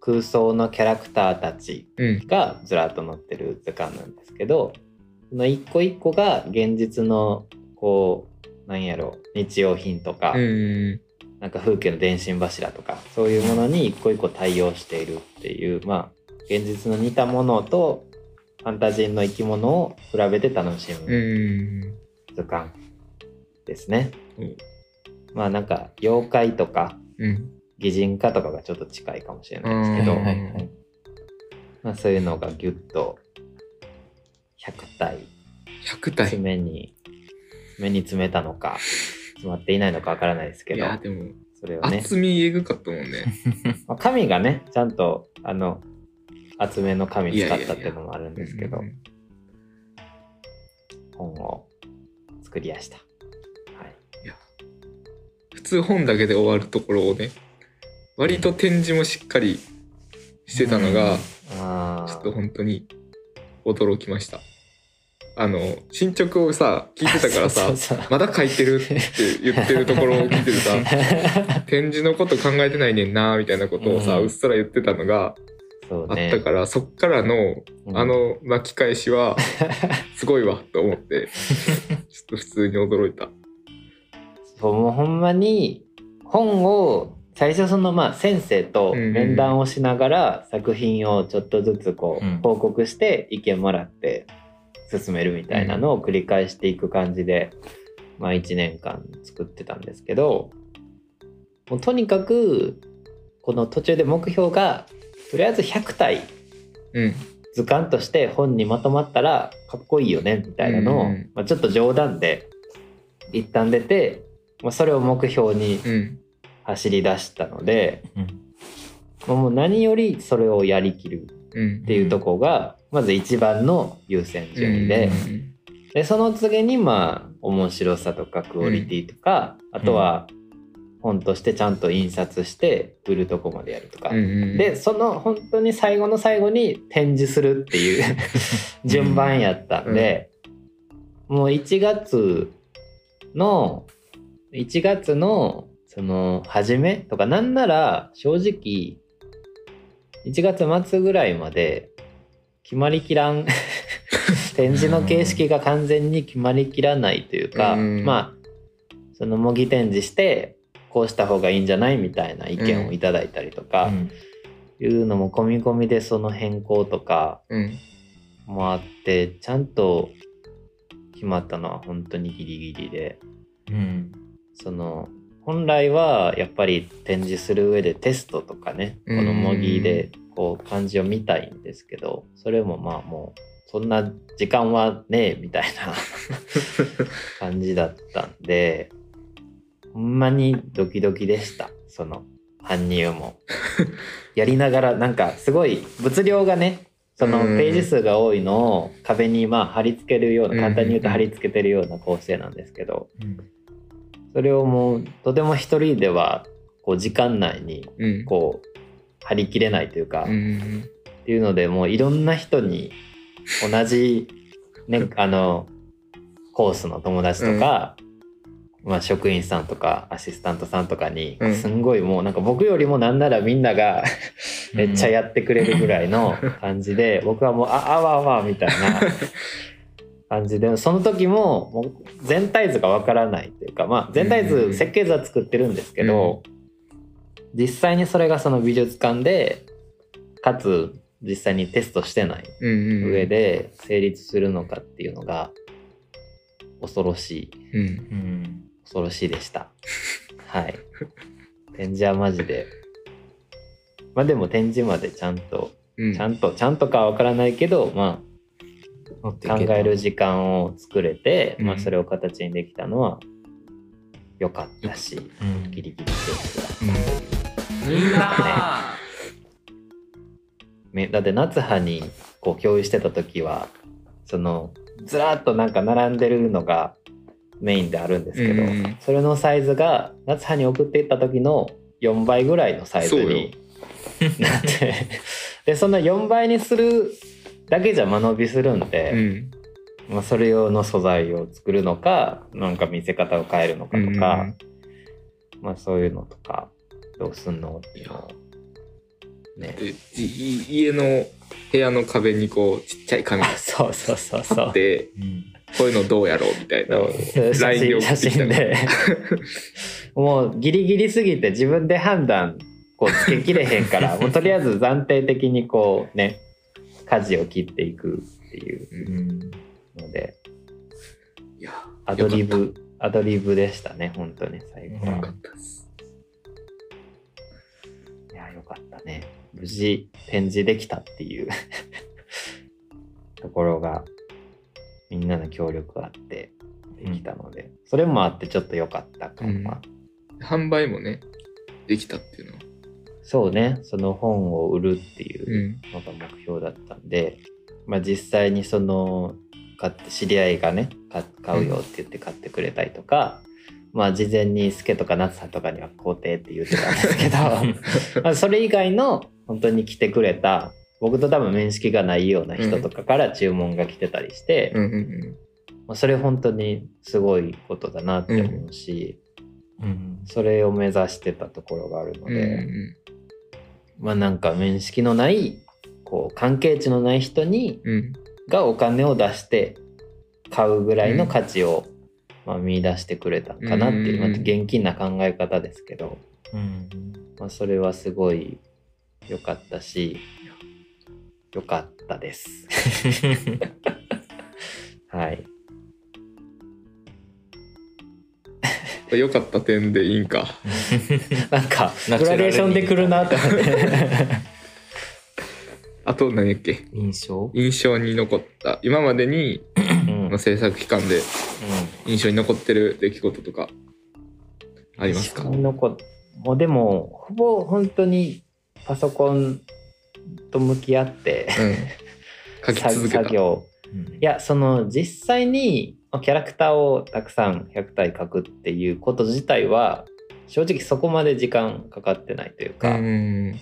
空想のキャラクターたちうん。がずらっと載ってる図鑑なんですけどその一個一個が現実のこうなんやろ日用品とか、うんなんか風景の電信柱とかそういうものに一個一個対応しているっていうまあ現実の似たものとファンタジーの生き物を比べて楽しうむん。図鑑ですね。うん。まあなんか妖怪とかうん。擬人化とかがちょっと近いかもしれないですけど、うん。はいはいまあ、そういうのがギュッと100体100体。爪に目に詰めたのか詰まっていないのかわからないですけいどやでもそれをね。厚みえぐかったもんね。まあ、紙がねちゃんとあの厚めの紙使ったっていうのもあるんですけど。うん本を作りやした、はい、普通本だけで終わるところをね割と展示もしっかりしてたのが、あちょっと本当に驚きましたあの進捗をさ聞いてたからさ まだ書いてるって言ってるところを聞いてるさ 展示のこと考えてないねんなみたいなことをさ、ううんっすら言ってたのがあったから、そっからのうん。あの巻き返しは すごいわと思ってちょっと普通に驚いた。そうもうほんまに本を最初そのまあ先生と面談をしながら作品をちょっとずつこうん。う報告して意見もらって進めるみたいなのを繰り返していく感じでまあ1年間作ってたんですけどもうとにかくこの途中で目標がとりあえず100体うん。図鑑として本にまとまったらかっこいいよねみたいなのを、うん。まあ、ちょっと冗談で一旦出て、まあ、それを目標にうん。走り出したので、もう何よりそれをやりきるうんっていうところがまず一番の優先順位で,、でその次にまあ面白さとかクオリティとか、あとは本としてちゃんと印刷して売るとこまでやるとか、でその本当に最後の最後に展示するっていう 順番やったんで、もう1月の1月のその初めとかなんなら正直1月末ぐらいまで決まりきらん 展示の形式が完全に決まりきらないというか、うん。まあその模擬展示してこうした方がいいんじゃないみたいな意見をいただいたりとか、うん。いうのも込み込みでその変更とかうん。もあってちゃんと決まったのは本当にギリギリでうん。その本来はやっぱり展示する上でテストとかねこの模擬でこう漢字を見たいんですけどそれもまあもうそんな時間はねえみたいな 感じだったんでほんまにドキドキでした。その搬入も。やりながらなんかすごい物量がねそのうんページ数が多いのを壁にまあ貼り付けるような簡単に言うとうん貼り付けてるような構成なんですけどうんそれをもうとても一人ではこう時間内にうん。こう貼り切れないというか、うんうんっていうのでもういろんな人に同じ、ね、あのコースの友達とか、まあ、職員さんとかアシスタントさんとかにうん。すんごいもうなんか僕よりもなんならみんなが めっちゃやってくれるぐらいの感じで 僕はもうああわあわみたいな感じ。でその時ももう全体図がわからないというか、まあ、全体うん図設計図は作ってるんですけど、実際にそれがその美術館でかつ実際にテストしてないうんうん上で成立するのかっていうのが恐ろしい。うん。うん恐ろしいでした。はい。展示はマジで。まあでも展示までちゃんとうん。ちゃんとちゃんとかは分からないけどまあ考える時間を作れて、まあ、うんそれを形にできたのは良かったしうんギリギリセーフだみん。なめだって夏葉にこう共有してた時はそのずらっとなんか並んでるのがメインであるんですけど、うん。それのサイズが夏葉に送っていった時の4倍ぐらいのサイズになって。でその4倍にするだけじゃ間延びするんで、うん。まあ、それ用の素材を作るのかなんか見せ方を変えるのかとか、まあ、そういうのとかどうすんのっていうのをいい家の部屋の壁にこうちっちゃい紙あそうそうそうそう。てうんこういうのどうやろうみたいな。そう写真で。もうギリギリすぎて自分で判断こうつけきれへんからもうとりあえず暫定的にこうね舵を切っていくっていううんので。いやアドリブアドリブでしたね本当に最後ったよかはったです。いやよかったね。無事展示できたっていう。ところがみんなの協力があってできたので、それもあってちょっと良かった感は、販売もねできたっていうのはそうね。その本を売るっていううん。のが目標だったんで、まあ実際にその買って知り合いがね買買うよって言って買ってくれたりとか、まあ事前にスケとかナツさんとかには肯定って言ってたんですけど まあそれ以外の本当に来てくれた僕と多分面識がないような人とかから注文が来てたりして、うんうんまあ、それ本当にすごいことだなって思うし、うん。それを目指してたところがあるのうんで、うんまあなんか面識のないこう関係値のない人にうん。がお金を出して買うぐらいの価値を、まあ、見出してくれたかなっていう、うん。また現金な考え方ですけど、うん。まあ、それはすごい良かったし良かったです。はい。良かった点でいいんか。なんかグラデーションで来るなって思って。あと何やっけ？印象？印象に残った。今までにうん。の制作期間で印象に残ってる出来事とかありますか？印象に残っもうでもほぼ本当にパソコンと向き合ってうん。書き続けた。作業。いやその実際にキャラクターをたくさん100体描くっていうこと自体は正直そこまで時間かかってないというか、うん。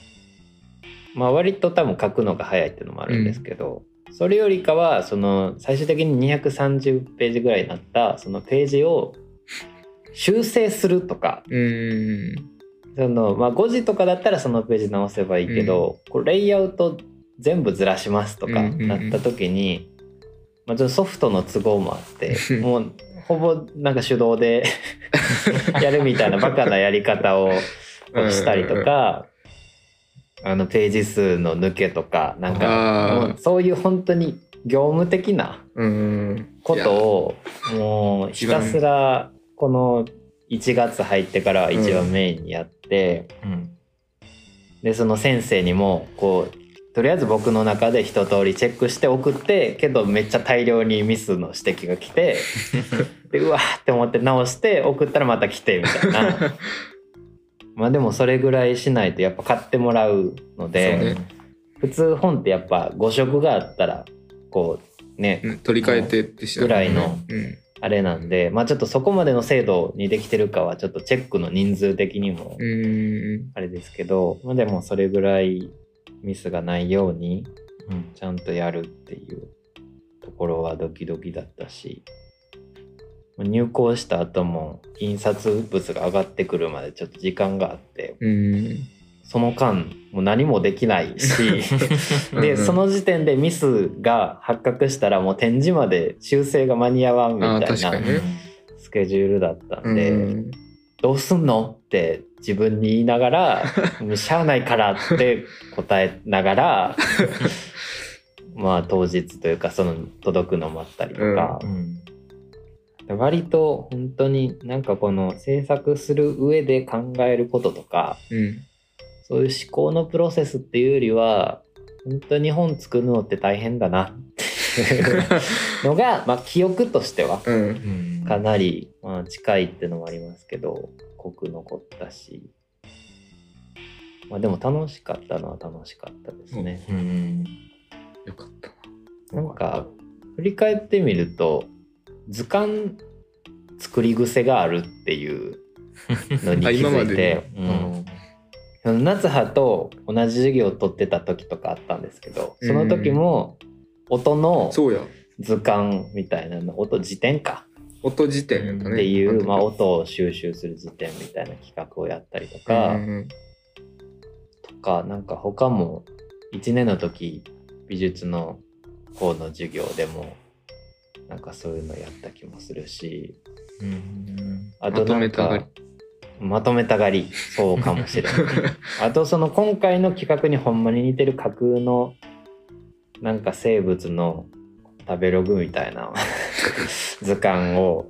まあ割と多分描くのが早いっていうのもあるんですけど、それよりかはその最終的に230ページぐらいになったそのページを修正するとかうん。その、まあ、5時とかだったらそのページ直せばいいけど、こうレイアウト全部ずらしますとかうんうんうん。なった時に、まあ、ちょっとソフトの都合もあって もうほぼなんか手動で やるみたいなバカなやり方をしたりとか。あのページ数の抜けとかなんかそういう本当に業務的なうんことをもうひたすらこの1月入ってからは一番メインにやって、うん。でその先生にもこうとりあえず僕の中で一通りチェックして送ってけどめっちゃ大量にミスの指摘が来て でうわーって思って直して送ったらまた来てみたいな。まあでもそれぐらいしないとやっぱ買ってもらうので、ね。普通本ってやっぱ5色があったらこうね、うん取り替えてってしぐらいのうん。あれなんでまあちょっとそこまでの精度にできてるかはちょっとチェックの人数的にもうん。あれですけど、まあ、でもそれぐらいミスがないようにうん。ちゃんとやるっていうところはドキドキだったしまあ入稿した後も印刷物が上がってくるまでちょっと時間があってうん。その間もう何もできないし うんでその時点でミスが発覚したらもう展示まで修正が間に合わんみたいなスケジュールだったうんで。ん。どうすんのって自分に言いながら「もうしゃあないから」って答えながら まあ当日というかその届くの待ったりとか。う、ん。割と本当になんかこの制作する上で考えることとかうん。そういう思考のプロセスっていうよりは本当に本作るのって大変だなっていうのが、まあ、記憶としてはかなり、まあ、近いっていうのもありますけど濃く残ったし、まあ、でも楽しかったのは楽しかったですね。うんよかった。なんか振り返ってみると図鑑作り癖があるっていうのにあ気づいて、ううん。夏葉と同じ授業を取ってた時とかあったんですけどその時も音の図鑑みたいなの音辞典か音辞典やったね。っていう、まあ、あ音を収集する辞典みたいな企画をやったりとか、うんとかなんか他も1年の時美術の方の授業でもなんかそういうのやった気もするしうんあとなんかまとめたがり。そうかもしれない。あとその今回の企画にほんまに似てる架空のなんか生物の食べログみたいな 図鑑を、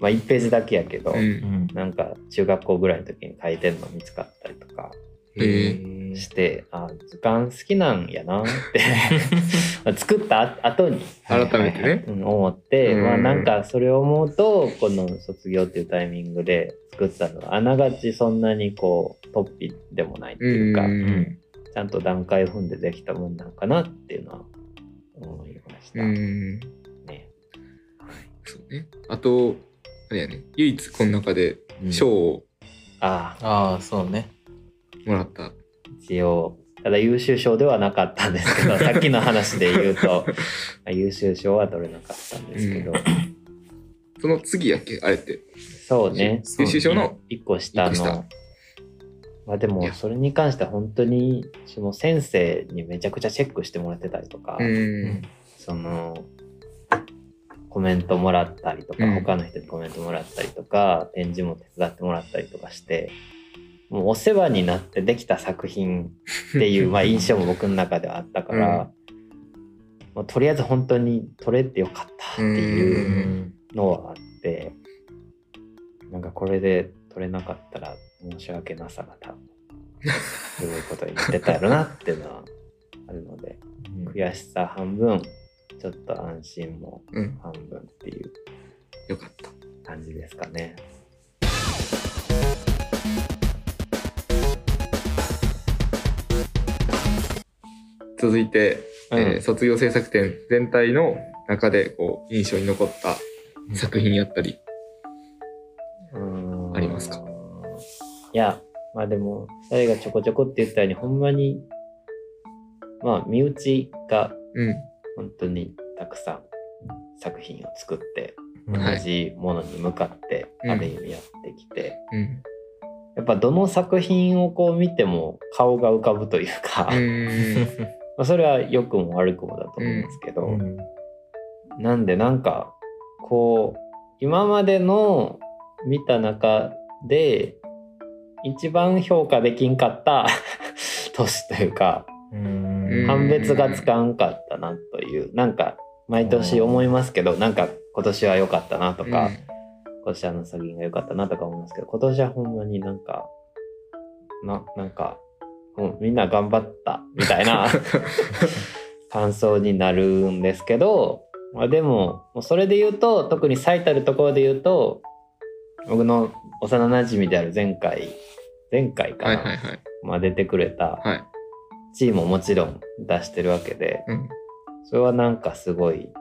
まあ、1ページだけやけど、うん。うんなんか中学校ぐらいの時に書いてんの見つかったりとかへして、あ図鑑好きなんやなって 作った後に改めてね。うん思って、うん。まあなんかそれを思うとこの卒業っていうタイミングで作ったのはあながちそんなにこう突飛でもないっていうか、うんちゃんと段階を踏んでできたもんなんかなっていうのは思いました。うん。ね。そうね。あとあれやね。唯一この中でうん。賞をああああそうね。もらった。一応ただ優秀賞ではなかったんですけど、さっきの話で言うと、優秀賞は取れなかったんですけど、その次やっけ？あれって。そうね、優秀賞の一個下の。まあでもそれに関しては本当にその先生にめちゃくちゃチェックしてもらってたりとか、うん。そのコメントもらったりとか、うん。他の人にコメントもらったりとか展示も手伝ってもらったりとかしてもうお世話になってできた作品っていう まあ印象も僕の中ではあったから、まあとりあえず本当に撮れてよかったっていうのはあって、なんかこれで撮れなかったら申し訳なさが多分 すごいことになってたやろなっていうのはあるので悔しさ半分ちょっと安心もうん。半分っていうよかった。感じですかね。続いて、うんえー卒業制作展全体の中でこう印象に残った作品やったり。ありますか？いやまあでも2人がちょこちょこって言ったようにほんまにまあ身内がうん。本当にたくさん作品を作ってはい。同じものに向かってうん。ある意味やってきて、うん。やっぱどの作品をこう見ても顔が浮かぶというか、うん。まあそれは良くも悪くもだと思うんですけど、なんでなんかこう今までの見た中で一番評価できんかった 年というかうん。判別がつかんかったなというなんか毎年思いますけどなんか今年は良かったなとか、今年あの作品が良かったなとか思いますけど今年はほんまになんかななんか、うん、みんな頑張ったみたいな 感想になるんですけど、まあ、でもそれで言うと特に最たるところで言うと僕の幼なじみである前回前回かな、はいはいはい。まあ、出てくれたはい。チームももちろん出してるわけでうん。それはなんかすごい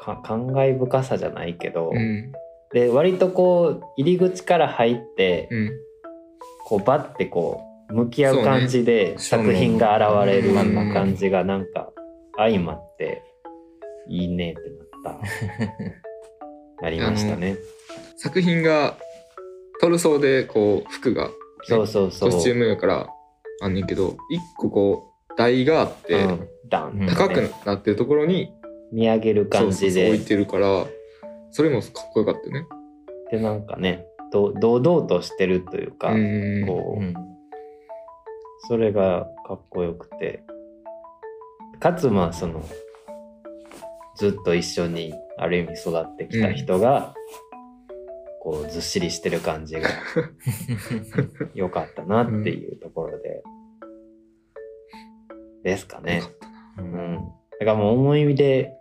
か感慨深さじゃないけど、うん。で割とこう入り口から入って、うん。こうバッてこう向き合う感じで作品が現れるよううんな感じがなんか相まっていいねってなった なりましたね。作品がトルソーでこう服がそうそうそう。コスチュームやからあんねんけど一個こう台があってうん、ダン、うん。高くなってるところに見上げる感じで。置いてるからそれもかっこよかったよね。でなんかねど堂々としてるというか、うんこう、それがかっこよくて。かつまあそのずっと一緒にある意味育ってきた人が、こうずっしりしてる感じが 良かったなっていうところで、ですかねうん、だからもう思い入れ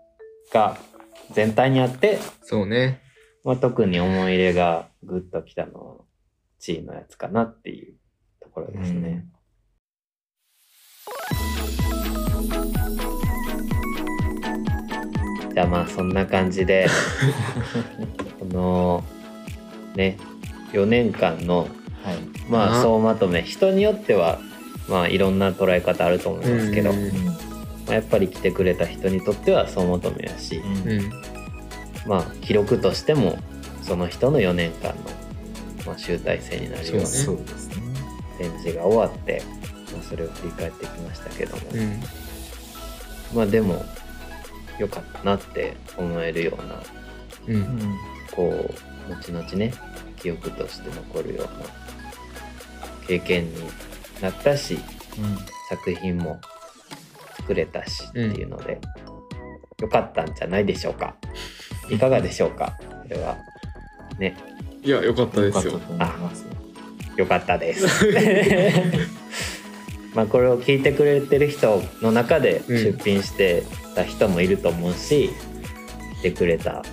が全体にあって、そうね。まあ、特に思い入れがグッときたのはチーのやつかなっていうところですね。じゃあまあそんな感じで このね4年間のはい。まああ総まとめ人によってはまあいろんな捉え方あると思いますけど、うんまあ、やっぱり来てくれた人にとっては総まとめやし、うん。まあ記録としてもその人の4年間の、まあ、集大成になるような。展示が終わって、まあ、それを振り返ってきましたけども、うん。まあでも良かったなって思えるようなうん。こう後々ね記憶として残るような経験になったし作品も作れたしっていうので、良かったんじゃないでしょうか。いかがでしょうか？これは。ね。いや、よかったうん。ですよ。よかったです。まあこれを聞いてくれてる人の中でうん出品してた人もいると思うし、来てくれた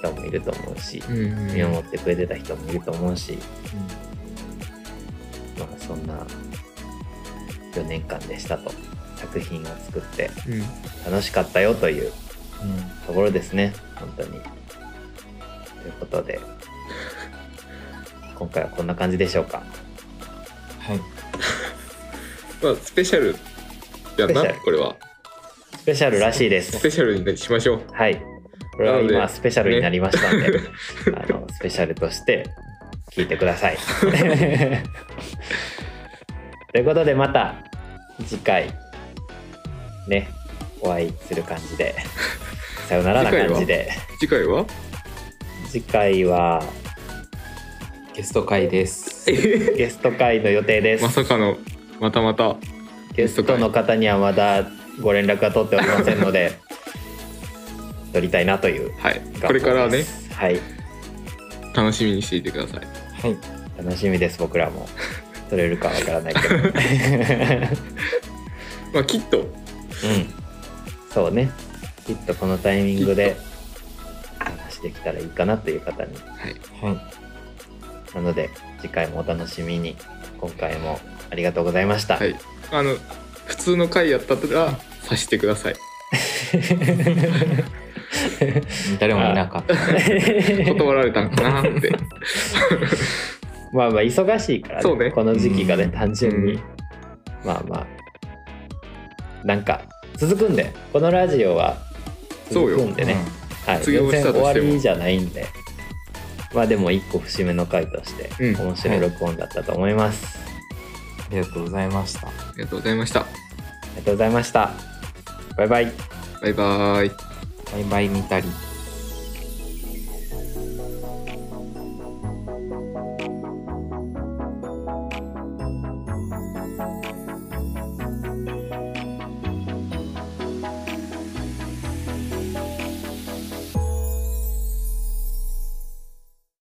人もいると思うし、うん。見守ってくれてた人もいると思うし、まあそんな4年間でしたと作品を作ってうん。楽しかったよといううん。ところですね本当にということで今回はこんな感じでしょうかはい。まあ、スペシャルやんなスペシャルこれはスペシャルらしいですスペシャルにしましょうはい。これは今スペシャルになりましたんで、あのスペシャルとして聞いてください。ということでまた次回ねお会いする感じで。さよならな感じで。次回は？次回はゲスト会です。ゲスト会の予定です。ま。さかのまたまた。ゲストの方にはまだご連絡は取っておりませんので 取りたいなというはい。これからね。はい。楽しみにしていてください。はい。楽しみです僕らも。取れるかわからないけど。まあきっとうん。そうね。きっとこのタイミングで話できたらいいかなという方に。はい。はい。なので次回もお楽しみに。今回もありがとうございました、はい。あの普通の回やったらさしてください。誰もいなかった。断られたんかなって。まあまあ忙しいから、そうね。この時期がねうん。単純に、うん。まあまあ。なんか続くんでこのラジオは続くんでね、はい、卒業全然終わりじゃないんで。まあでも一個節目の回としてうん。面白い録音だったと思います、ありがとうございました。ありがとうございました。ありがとうございました。バイバイ。バイバーイ。バイバイ見たり。